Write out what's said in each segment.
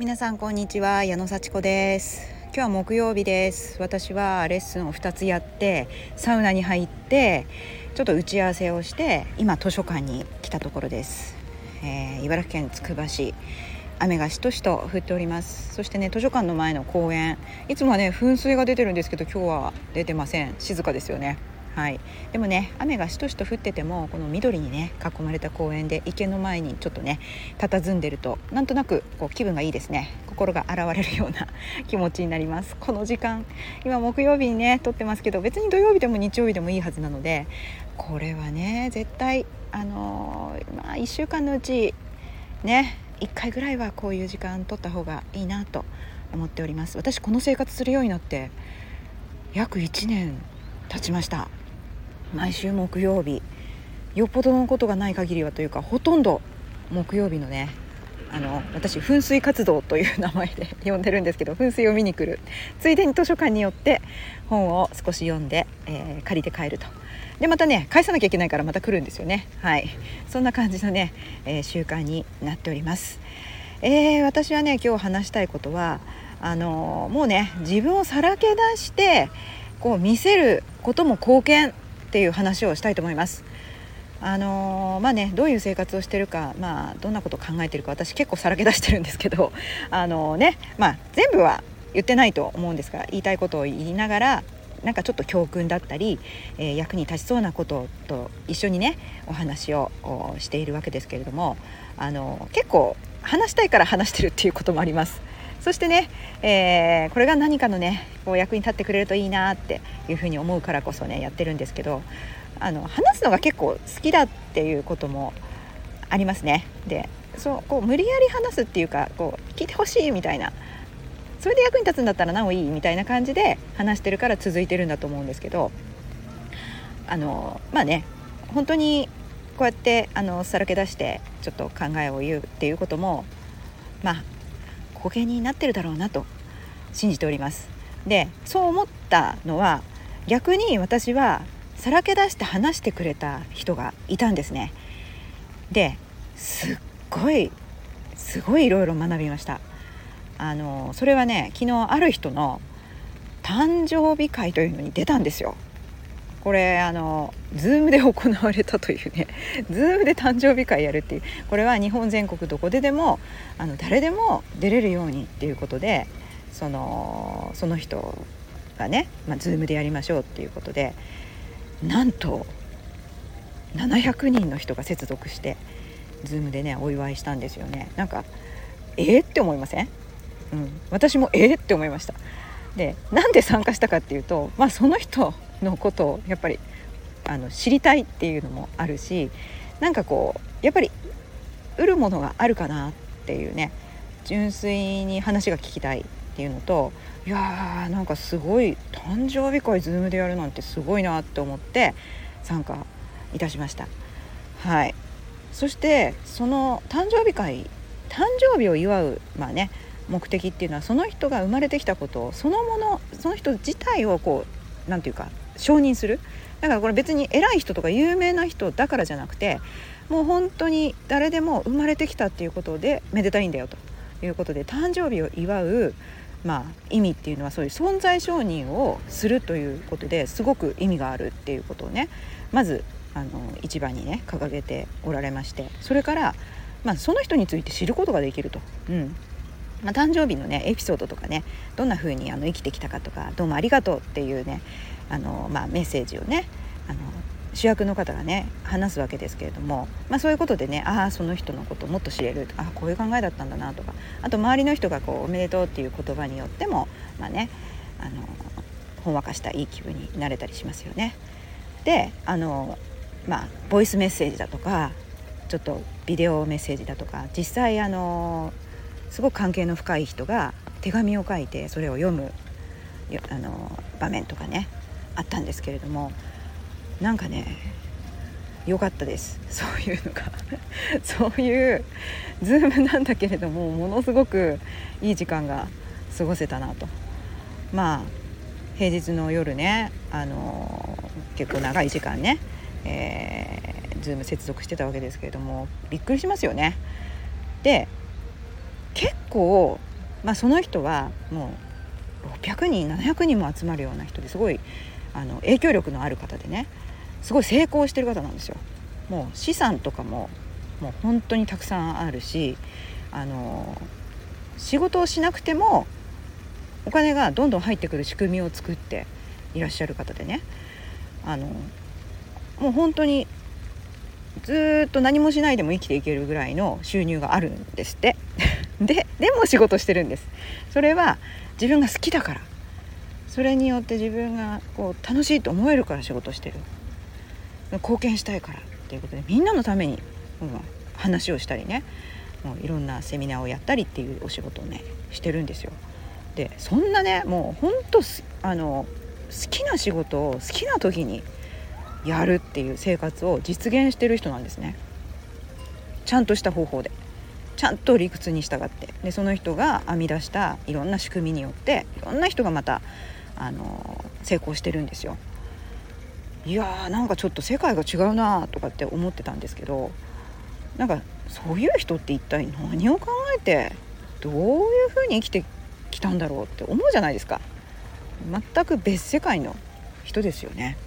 皆さんこんにちは矢野幸子です。今日は木曜日です。私はレッスンを2つやってサウナに入ってちょっと打ち合わせをして今図書館に来たところです、えー、茨城県つくば市雨がしとしと降っております。そしてね図書館の前の公園いつもはね噴水が出てるんですけど今日は出てません。静かですよね。はい、でもね雨がしとしと降っててもこの緑にね囲まれた公園で池の前にちょっとね佇んでるとなんとなくこう気分がいいですね。心が洗われるような 気持ちになります。この時間今木曜日にね撮ってますけど別に土曜日でも日曜日でもいいはずなのでこれはね絶対あのー、まあ1週間のうちね1回ぐらいはこういう時間取った方がいいなと思っております。私この生活するようになって約1年経ちました。毎週木曜日。よっぽどのことがない限りはというかほとんど木曜日のねあの私噴水活動という名前で呼んでるんですけど噴水を見に来る。ついでに図書館によって本を少し読んで、えー、借りて帰ると。でまたね返さなきゃいけないからまた来るんですよね。はい。そんな感じのね、えー、習慣になっております、えー、私はね今日話したいことはあのもうね自分をさらけ出してこう見せることも貢献っていう話をしたいと思います。あのー、まあねどういう生活をしてるか、まあ、どんなことを考えてるか私結構さらけ出してるんですけど、あのー、ねまあ、全部は言ってないと思うんですが言いたいことを言いながらなんかちょっと教訓だったり、えー、役に立ちそうなことと一緒にねお話をしているわけですけれども、あの結構話したいから話してるっていうこともあります。そしてね、えー、これが何かのねこう役に立ってくれるといいなっていうふうに思うからこそねやってるんですけどあの話すのが結構好きだっていうこともありますね。でそうこう無理やり話すっていうかこう聞いてほしいみたいなそれで役に立つんだったらなおいいみたいな感じで話してるから続いてるんだと思うんですけどあのまあね本当にこうやってあのさらけ出してちょっと考えを言うっていうこともまあ保険になってるだろうなと信じております。でそう思ったのは逆に私はさらけ出して話してくれた人がいたんですね。ですっごいすごいいろいろ学びました。あのそれはね昨日ある人の誕生日会というのに出たんですよ。これあの Zoom で行われたというね Zoom で誕生日会やるっていうこれは日本全国どこででもあの誰でも出れるようにっていうことでそのその人がね、まあ、Zoom でやりましょうっていうことでなんと700人の人が接続して Zoom でねお祝いしたんですよね。なんかえー、って思いません、うん、私もえー、って思いました。でなんで参加したかっていうと、まあ、その人のことをやっぱりあの知りたいっていうのもあるしなんかこうやっぱり売るものがあるかなっていうね純粋に話が聞きたいっていうのといやーなんかすごい誕生日会 Zoom でやるなんてすごいなって思って参加いたしました。はい。そしてその誕生日会誕生日を祝うまあね目的っていうのはその人が生まれてきたことそのものその人自体をこう何て言うか承認する？だからこれ別に偉い人とか有名な人だからじゃなくてもう本当に誰でも生まれてきたっていうことでめでたいんだよと。いうことで誕生日を祝う、まあ、意味っていうのはそういう存在承認をするということですごく意味があるっていうことをねまずあの一番にね掲げておられまして。それから、まあ、その人について知ることができると。うん。まあ、誕生日のねエピソードとかねどんな風にあの生きてきたかとかどうもありがとうっていうねあの、まあ、メッセージをねあの主役の方がね話すわけですけれども、まあ、そういうことでねああその人のことをもっと知れるあこういう考えだったんだなとかあと周りの人がこう「おめでとう」っていう言葉によってもまあねあのほんわかしたいい気分になれたりしますよね。であのまあボイスメッセージだとかちょっとビデオメッセージだとか実際あのすごく関係の深い人が手紙を書いてそれを読むあの場面とかねあったんですけれどもなんかね良かったです。そういうのが そういう Zoom なんだけれどもものすごくいい時間が過ごせたなと。まあ平日の夜ねあの結構長い時間ね、えー、 Zoom 接続してたわけですけれどもびっくりしますよね。で結構まあ、その人はもう600人700人も集まるような人ですごいあの影響力のある方でねすごい成功してる方なんですよ。もう資産とかももう本当にたくさんあるしあの仕事をしなくてもお金がどんどん入ってくる仕組みを作っていらっしゃる方でねあのもう本当にずっと何もしないでも生きていけるぐらいの収入があるんですってででも仕事してるんです。それは自分が好きだから。それによって自分がこう楽しいと思えるから仕事してる。貢献したいからっていうことでみんなのために、うん、話をしたりね。もういろんなセミナーをやったりっていうお仕事をねしてるんですよ。でそんなねもうほんとあの好きな仕事を好きな時にやるっていう生活を実現してる人なんですね。ちゃんとした方法で。ちゃんと理屈に従って。でその人が編み出したいろんな仕組みによっていろんな人がまたあの成功してるんですよ。いやーなんかちょっと世界が違うなとかって思ってたんですけどなんかそういう人って一体何を考えてどういうふうに生きてきたんだろうって思うじゃないですか。全く別世界の人ですよね。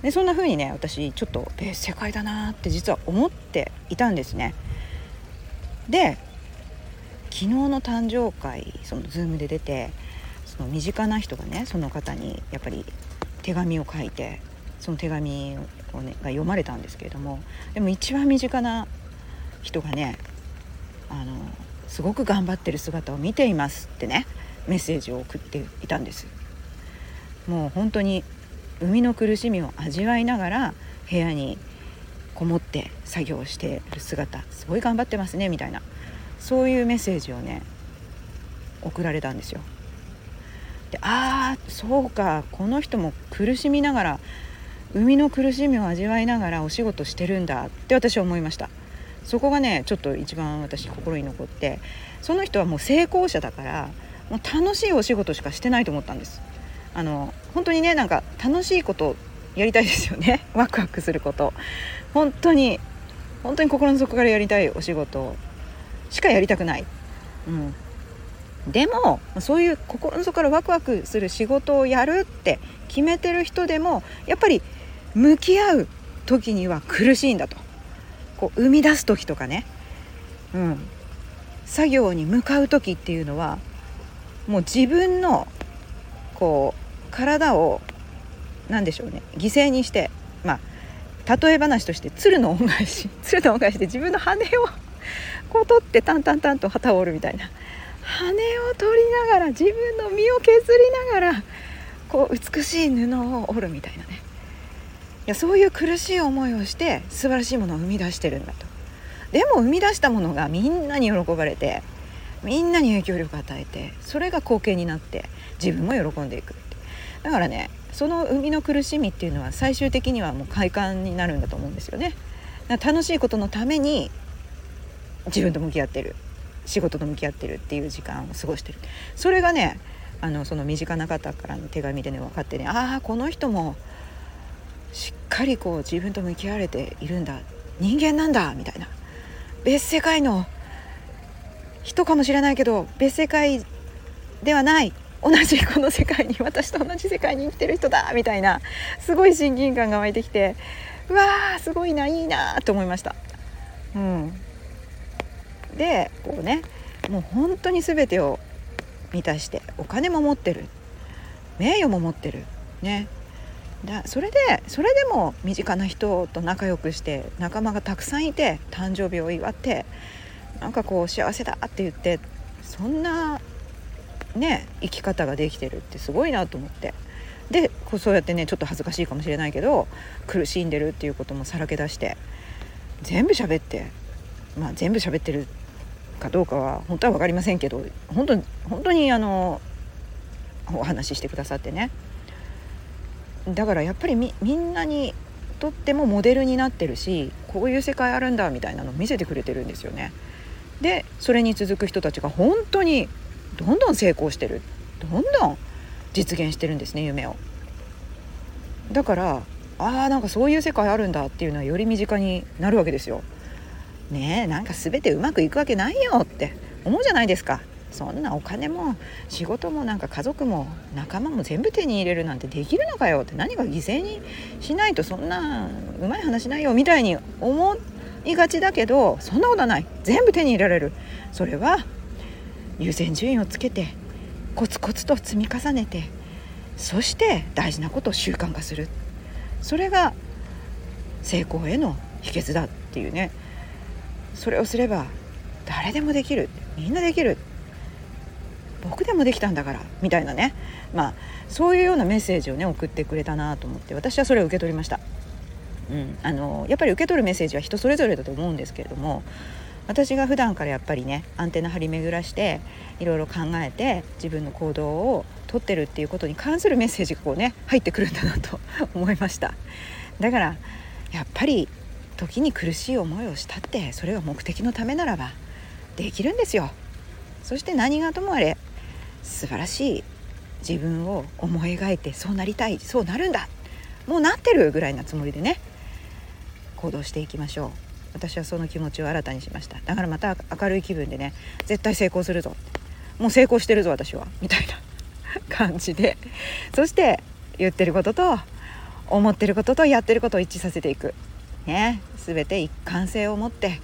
でそんな風にね私ちょっと別世界だなって実は思っていたんですね。で昨日の誕生会その Zoom で出てその身近な人がねその方にやっぱり手紙を書いてその手紙を、ね、が読まれたんですけれどもでも一番身近な人がねあのすごく頑張ってる姿を見ていますってねメッセージを送っていたんです。もう本当に生みの苦しみを味わいながら部屋にこもって作業してる姿すごい頑張ってますねみたいな。そういうメッセージをね送られたんですよ。でああそうかこの人も苦しみながら生みの苦しみを味わいながらお仕事してるんだって私は思いました。そこがねちょっと一番私心に残ってその人はもう成功者だからもう楽しいお仕事しかしてないと思ったんです。あの本当にねなんか楽しいことやりたいですよね。ワクワクすること。本当に本当に心の底からやりたいお仕事しかやりたくない、うん、でもそういう心の底からワクワクする仕事をやるって決めてる人でもやっぱり向き合う時には苦しいんだと。こう生み出す時とかね、うん、作業に向かう時っていうのはもう自分のこう体を何でしょうね。犠牲にしてまあ例え話として鶴の恩返し。鶴の恩返しで自分の羽を こう取ってタンタンタンと旗を折るみたいな。羽を取りながら自分の身を削りながらこう美しい布を織るみたいなね。いやそういう苦しい思いをして素晴らしいものを生み出してるんだと。でも生み出したものがみんなに喜ばれてみんなに影響力を与えてそれが貢献になって自分も喜んでいくだからねその生みの苦しみっていうのは最終的にはもう快感になるんだと思うんですよね。楽しいことのために自分と向き合ってる。仕事と向き合ってるっていう時間を過ごしてる。それがねあのその身近な方からの手紙でね分かってねああこの人もしっかりこう自分と向き合われているんだ。人間なんだ。みたいな。別世界の人かもしれないけど別世界ではない。同じこの世界に私と同じ世界に生きてる人だみたいなすごい親近感が湧いてきてうわーすごいないいなと思いました。うん、でこうねもう本当に全てを満たしてお金も持ってる。名誉も持ってる。ね。だそれでそれでも身近な人と仲良くして仲間がたくさんいて誕生日を祝ってなんかこう幸せだって言ってそんなね生き方ができてるってすごいなと思ってでそうやってねちょっと恥ずかしいかもしれないけど苦しんでるっていうこともさらけ出して全部喋ってまあ全部喋ってるかどうかは本当は分かりませんけど本当に本当にあのお話ししてくださってねだからやっぱりみみんなにとってもモデルになってるしこういう世界あるんだみたいなのを見せてくれてるんですよね。でそれに続く人たちが本当にどんどん成功してるどんどん実現してるんですね夢を。だからああなんかそういう世界あるんだっていうのはより身近になるわけですよ。ねえなんか全てうまくいくわけないよって思うじゃないですかそんなお金も仕事もなんか家族も仲間も全部手に入れるなんてできるのかよって何か犠牲にしないとそんなうまい話ないよみたいに思いがちだけどそんなことはない全部手に入れられるそれは優先順位をつけてコツコツと積み重ねてそして大事なことを習慣化する。それが成功への秘訣だっていうね。それをすれば誰でもできる。みんなできる。僕でもできたんだから。みたいなね。まあそういうようなメッセージをね送ってくれたなと思って私はそれを受け取りました。うん、あのやっぱり受け取るメッセージは人それぞれだと思うんですけれども私が普段からやっぱりねアンテナ張り巡らしていろいろ考えて自分の行動をとってるっていうことに関するメッセージがこうね入ってくるんだなと 思いました。だからやっぱり時に苦しい思いをしたってそれが目的のためならばできるんですよ。そして何がともあれ素晴らしい自分を思い描いてそうなりたいそうなるんだもうなってるぐらいなつもりでね行動していきましょう。私はその気持ちを新たにしました。だからまた明るい気分でね絶対成功するぞ。もう成功してるぞ私は。みたいな 感じで。そして言ってることと思ってることとやってることを一致させていく。ね。全て一貫性を持って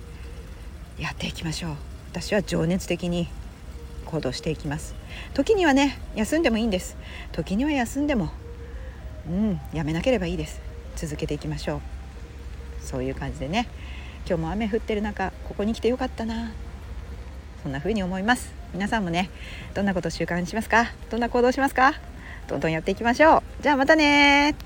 やっていきましょう。私は情熱的に行動していきます。時にはね休んでもいいんです。時には休んでもうんやめなければいいです。続けていきましょう。そういう感じでね。今日も雨降ってる中ここに来てよかったな。そんな風に思います。皆さんもねどんなことを習慣にしますか？どんな行動しますか？どんどんやっていきましょう。じゃあまたね